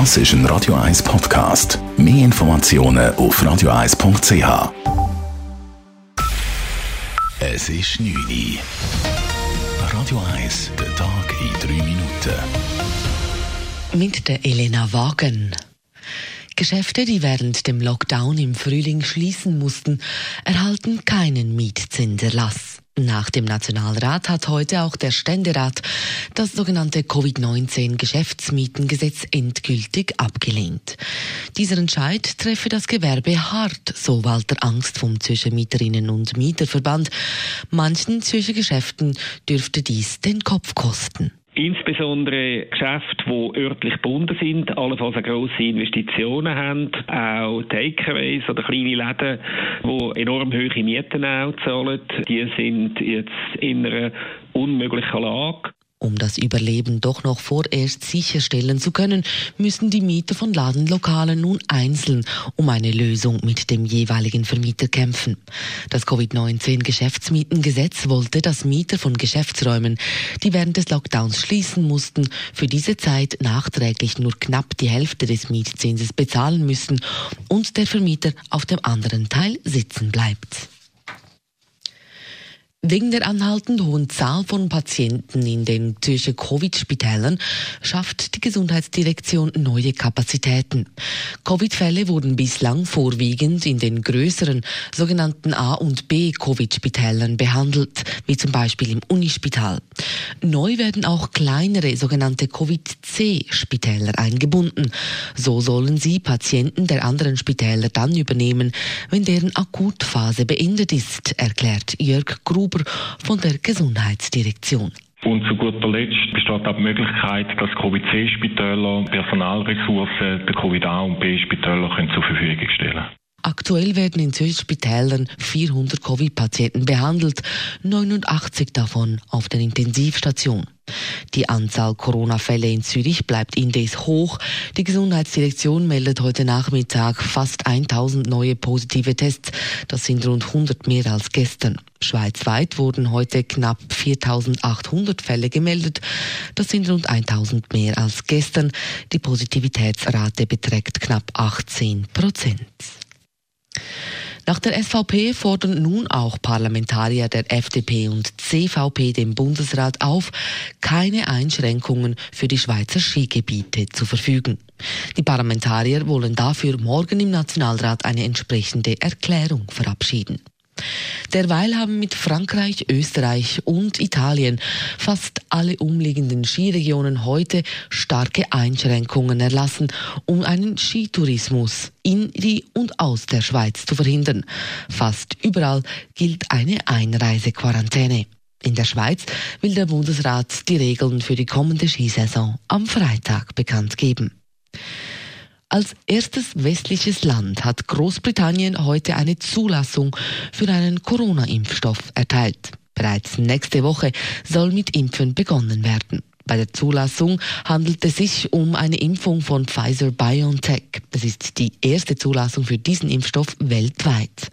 Das ist ein Radio 1 Podcast. Mehr Informationen auf radio1.ch. Es ist 9 Uhr. Radio 1, der Tag in 3 Minuten. Mit der Elena Wagen. Geschäfte, die während dem Lockdown im Frühling schließen mussten, erhalten keinen Mietzinserlass. Nach dem Nationalrat hat heute auch der Ständerat das sogenannte Covid-19-Geschäftsmietengesetz endgültig abgelehnt. Dieser Entscheid treffe das Gewerbe hart, so Walter Angst vom Zürcher Mieterinnen- und Mieterverband. Manchen Zürcher Geschäften dürfte dies den Kopf kosten. Insbesondere Geschäfte, die örtlich gebunden sind, allenfalls grosse Investitionen haben, auch Takeaways oder kleine Läden, die enorm hohe Mieten auch zahlen, die sind jetzt in einer unmöglichen Lage. Um das Überleben doch noch vorerst sicherstellen zu können, müssen die Mieter von Ladenlokalen nun einzeln um eine Lösung mit dem jeweiligen Vermieter kämpfen. Das Covid-19-Geschäftsmietengesetz wollte, dass Mieter von Geschäftsräumen, die während des Lockdowns schließen mussten, für diese Zeit nachträglich nur knapp die Hälfte des Mietzinses bezahlen müssen und der Vermieter auf dem anderen Teil sitzen bleibt. Wegen der anhaltend hohen Zahl von Patienten in den Zürcher Covid-Spitälern schafft die Gesundheitsdirektion neue Kapazitäten. Covid-Fälle wurden bislang vorwiegend in den größeren sogenannten A- und B-Covid-Spitälern behandelt, wie zum Beispiel im Unispital. Neu werden auch kleinere sogenannte Covid-C-Spitäler eingebunden. So sollen sie Patienten der anderen Spitäler dann übernehmen, wenn deren Akutphase beendet ist, erklärt Jörg Gruber Huber von der Gesundheitsdirektion. Und zu guter Letzt besteht auch die Möglichkeit, dass Covid-C-Spitäler Personalressourcen der Covid-A- und B-Spitäler zur Verfügung stellen können. Aktuell werden in Zürich Spitälern 400 Covid-Patienten behandelt, 89 davon auf der Intensivstation. Die Anzahl Corona-Fälle in Zürich bleibt indes hoch. Die Gesundheitsdirektion meldet heute Nachmittag fast 1000 neue positive Tests. Das sind rund 100 mehr als gestern. Schweizweit wurden heute knapp 4800 Fälle gemeldet. Das sind rund 1000 mehr als gestern. Die Positivitätsrate beträgt knapp 18 Prozent. Nach der SVP fordern nun auch Parlamentarier der FDP und CVP den Bundesrat auf, keine Einschränkungen für die Schweizer Skigebiete zu verfügen. Die Parlamentarier wollen dafür morgen im Nationalrat eine entsprechende Erklärung verabschieden. Derweil haben mit Frankreich, Österreich und Italien fast alle umliegenden Skiregionen heute starke Einschränkungen erlassen, um einen Skitourismus in die und aus der Schweiz zu verhindern. Fast überall gilt eine Einreisequarantäne. In der Schweiz will der Bundesrat die Regeln für die kommende Skisaison am Freitag bekannt geben. Als erstes westliches Land hat Großbritannien heute eine Zulassung für einen Corona-Impfstoff erteilt. Bereits nächste Woche soll mit Impfen begonnen werden. Bei der Zulassung handelt es sich um eine Impfung von Pfizer BioNTech. Es ist die erste Zulassung für diesen Impfstoff weltweit.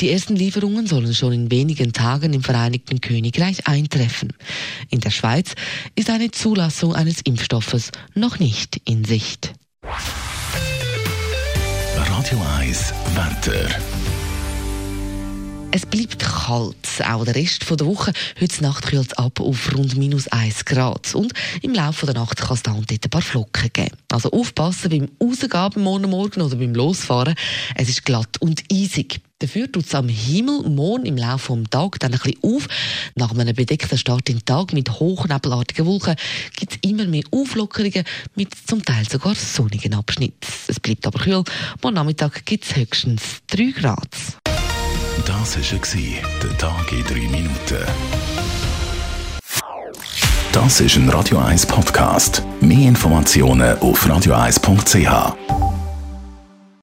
Die ersten Lieferungen sollen schon in wenigen Tagen im Vereinigten Königreich eintreffen. In der Schweiz ist eine Zulassung eines Impfstoffes noch nicht in Sicht. Radio 1 Wetter. Es bleibt kalt, auch der Rest der Woche. Heute Nacht kühlt es ab auf rund minus 1 Grad. Und im Laufe der Nacht kann es da und dort ein paar Flocken geben. Also aufpassen beim Rausgehen Morgen, Morgen oder beim Losfahren. Es ist glatt und eisig. Dafür tut es am Himmel morgen im Laufe des Tages dann ein bisschen auf. Nach einem bedeckten Start in den Tag mit hochnebelartigen Wolken gibt es immer mehr Auflockerungen mit zum Teil sogar sonnigen Abschnitten. Es bleibt aber kühl. Morgen Nachmittag gibt es höchstens 3 Grad. Das war der Tag in 3 Minuten. Das ist ein Radio 1 Podcast. Mehr Informationen auf radio1.ch.